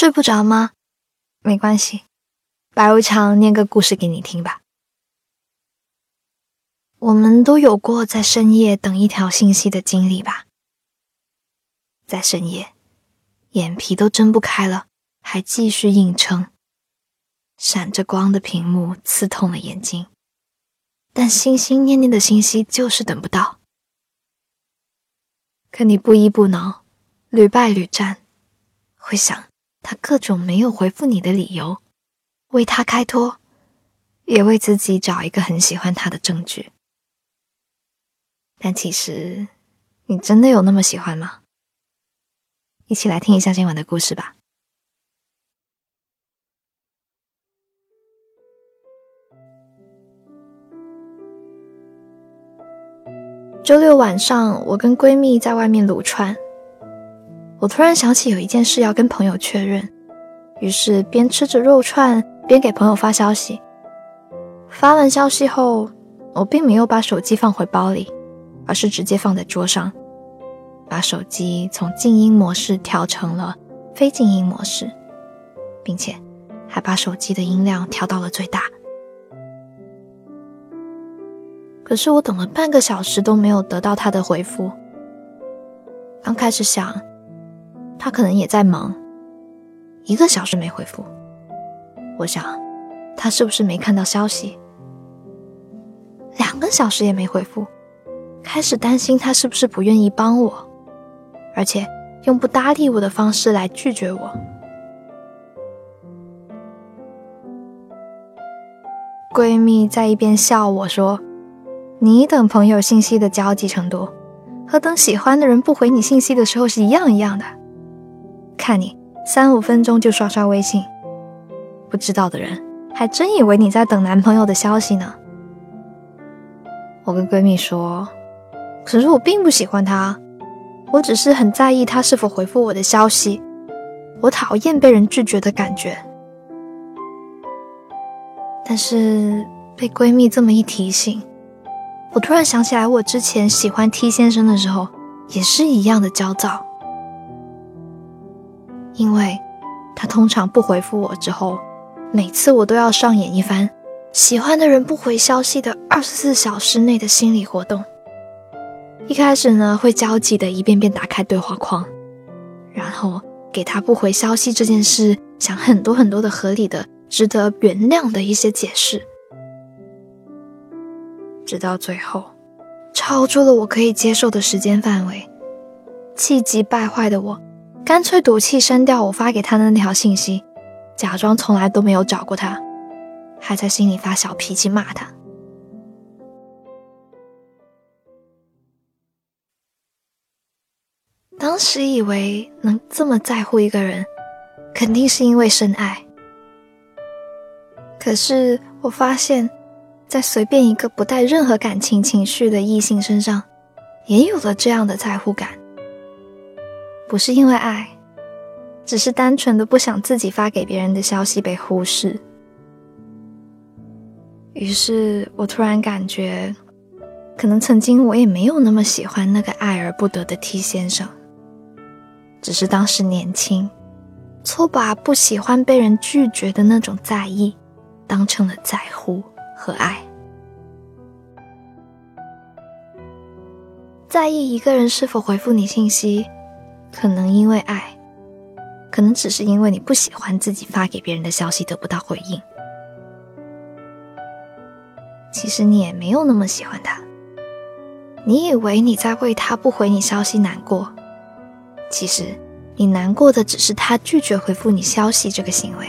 睡不着吗？没关系，白无常念个故事给你听吧。我们都有过在深夜等一条信息的经历吧？在深夜，眼皮都睁不开了，还继续硬撑。闪着光的屏幕刺痛了眼睛，但心心念念的信息就是等不到。可你不依不挠，屡败屡战，会想他各种没有回复你的理由，为他开脱，也为自己找一个很喜欢他的证据。但其实，你真的有那么喜欢吗？一起来听一下今晚的故事吧。周六晚上，我跟闺蜜在外面撸串。我突然想起有一件事要跟朋友确认，于是边吃着肉串边给朋友发消息。发完消息后，我并没有把手机放回包里，而是直接放在桌上，把手机从静音模式调成了非静音模式，并且还把手机的音量调到了最大。可是我等了半个小时都没有得到他的回复。刚开始想，他可能也在忙。一个小时没回复，我想他是不是没看到消息？两个小时也没回复，开始担心他是不是不愿意帮我，而且用不搭理我的方式来拒绝我。闺蜜在一边笑我说。你等朋友信息的焦急程度，和等喜欢的人不回你信息的时候是一样一样的。看你三五分钟就刷刷微信，不知道的人还真以为你在等男朋友的消息呢。我跟闺蜜说，可是我并不喜欢他，我只是很在意他是否回复我的消息，我讨厌被人拒绝的感觉。但是被闺蜜这么一提醒。我突然想起来，我之前喜欢 T 先生的时候，也是一样的焦躁，因为他通常不回复我之后，每次我都要上演一番喜欢的人不回消息的二十四小时内的心理活动。一开始呢，会焦急的一遍遍打开对话框，然后给他不回消息这件事想很多很多的合理的、值得原谅的一些解释。直到最后，超出了我可以接受的时间范围，气急败坏的我，干脆赌气删掉我发给他的那条信息，假装从来都没有找过他，还在心里发小脾气骂他。当时以为能这么在乎一个人，肯定是因为深爱，可是我发现。在随便一个不带任何感情情绪的异性身上，也有了这样的在乎感。不是因为爱，只是单纯的不想自己发给别人的消息被忽视。于是我突然感觉，可能曾经我也没有那么喜欢那个爱而不得的 T 先生，只是当时年轻，错把不喜欢被人拒绝的那种在意，当成了在乎。和爱，在意一个人是否回复你信息，可能因为爱，可能只是因为你不喜欢自己发给别人的消息得不到回应。其实你也没有那么喜欢他，你以为你在为他不回你消息难过，其实你难过的只是他拒绝回复你消息这个行为。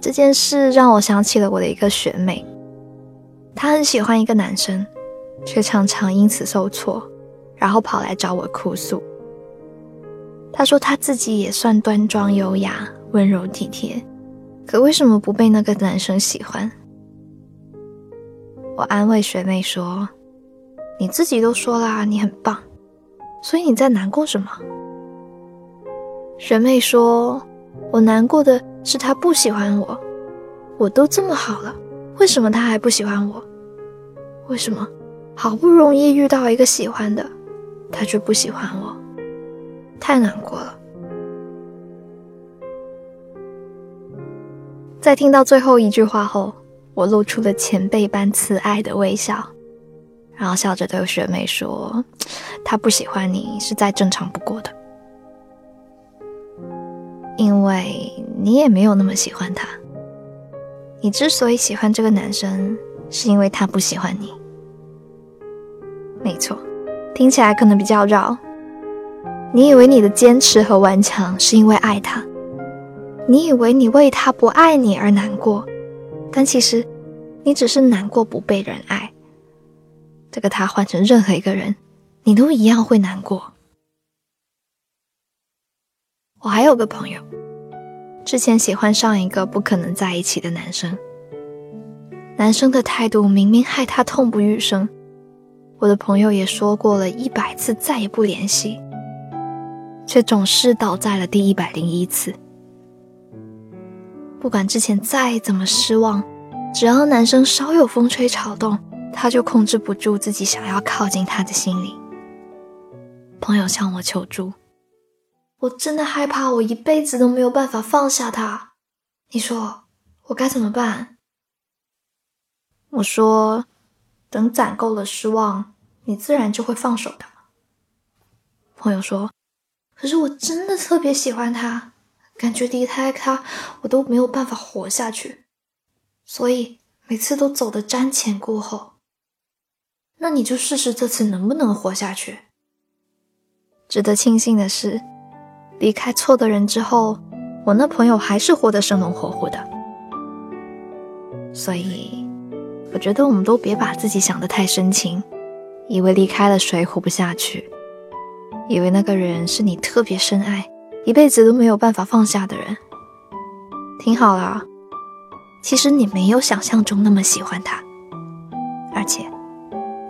这件事让我想起了我的一个学妹，她很喜欢一个男生，却常常因此受挫，然后跑来找我哭诉。她说她自己也算端庄优雅、温柔体贴，可为什么不被那个男生喜欢？我安慰学妹说：“你自己都说啦，你很棒，所以你在难过什么？”学妹说：“我难过的。”是他不喜欢我，我都这么好了，为什么他还不喜欢我？为什么好不容易遇到一个喜欢的，他却不喜欢我？太难过了。在听到最后一句话后，我露出了前辈般慈爱的微笑，然后笑着对学妹说：“他不喜欢你是再正常不过的，因为你也没有那么喜欢他。你之所以喜欢这个男生，是因为他不喜欢你。没错，听起来可能比较绕。你以为你的坚持和顽强是因为爱他。”你以为你为他不爱你而难过，但其实你只是难过不被人爱。这个他换成任何一个人，你都一样会难过。我还有个朋友，之前喜欢上一个不可能在一起的男生，男生的态度明明害他痛不欲生。我的朋友也说过了一百次再也不联系，却总是倒在了第一百零一次。不管之前再怎么失望，只要男生稍有风吹草动，他就控制不住自己想要靠近他的心理。朋友向我求助，我真的害怕我一辈子都没有办法放下他。你说我该怎么办？我说，等攒够了失望，你自然就会放手的。朋友说，可是我真的特别喜欢他。感觉离开他，我都没有办法活下去，所以每次都走得瞻前顾后。那你就试试这次能不能活下去。值得庆幸的是，离开错的人之后，我那朋友还是活得生龙活虎的。所以，我觉得我们都别把自己想得太深情，以为离开了谁活不下去，以为那个人是你特别深爱。一辈子都没有办法放下的人，听好了，其实你没有想象中那么喜欢他，而且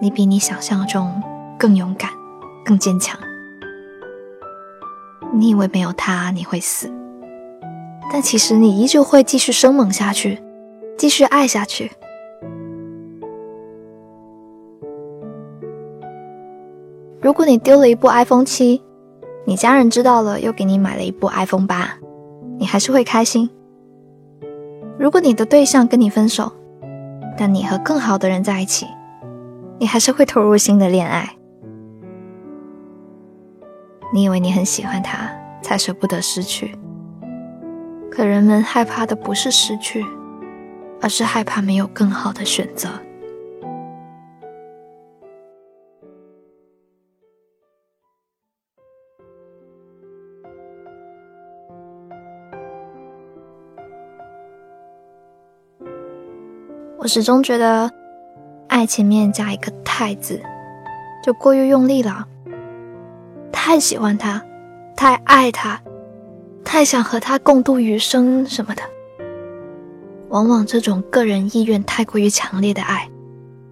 你比你想象中更勇敢、更坚强。你以为没有他你会死，但其实你依旧会继续生猛下去，继续爱下去。如果你丢了一部 iPhone 七。你家人知道了，又给你买了一部 iPhone 八，你还是会开心。如果你的对象跟你分手，但你和更好的人在一起，你还是会投入新的恋爱。你以为你很喜欢他，才舍不得失去。可人们害怕的不是失去，而是害怕没有更好的选择。我始终觉得，爱前面加一个“太”字，就过于用力了。太喜欢他，太爱他，太想和他共度余生什么的。往往这种个人意愿太过于强烈的爱，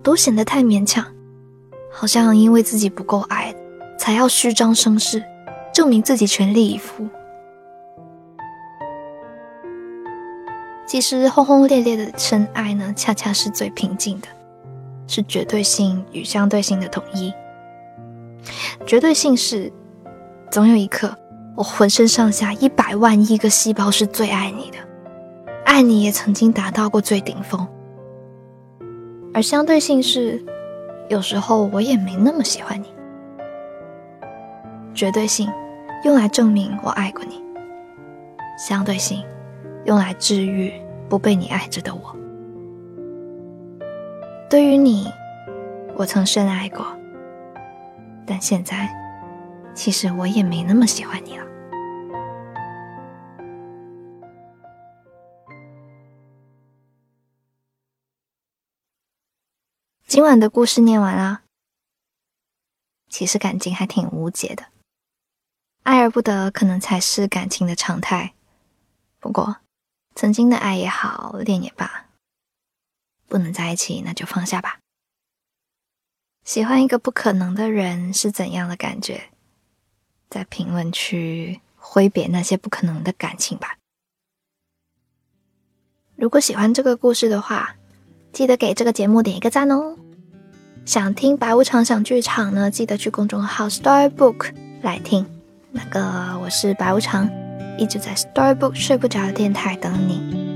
都显得太勉强，好像因为自己不够爱，才要虚张声势，证明自己全力以赴。其实轰轰烈烈的深爱呢，恰恰是最平静的，是绝对性与相对性的统一。绝对性是，总有一刻，我浑身上下一百万亿个细胞是最爱你的，爱你也曾经达到过最顶峰。而相对性是，有时候我也没那么喜欢你。绝对性用来证明我爱过你，相对性。用来治愈不被你爱着的我。对于你，我曾深爱过，但现在，其实我也没那么喜欢你了。今晚的故事念完啦。其实感情还挺无解的，爱而不得，可能才是感情的常态。不过。曾经的爱也好，恋也罢，不能在一起，那就放下吧。喜欢一个不可能的人是怎样的感觉？在评论区挥别那些不可能的感情吧。如果喜欢这个故事的话，记得给这个节目点一个赞哦。想听白无常想剧场呢，记得去公众号 Storybook 来听。那个我是白无常，一直在 Storybook 睡不着的电台等你。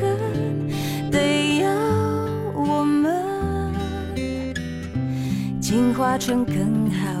化成更好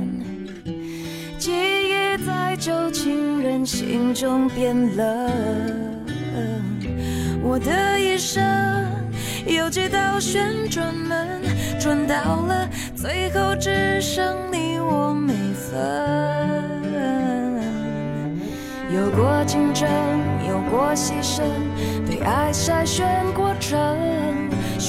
记忆在旧情人心中变冷。我的一生有几道旋转门，转到了最后只剩你我没分。有过竞争，有过牺牲，被爱筛选过程。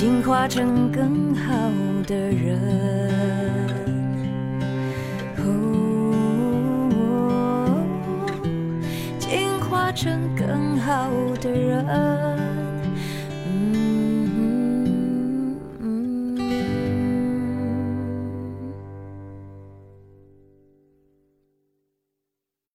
进化成更好的人。进化成更好的人。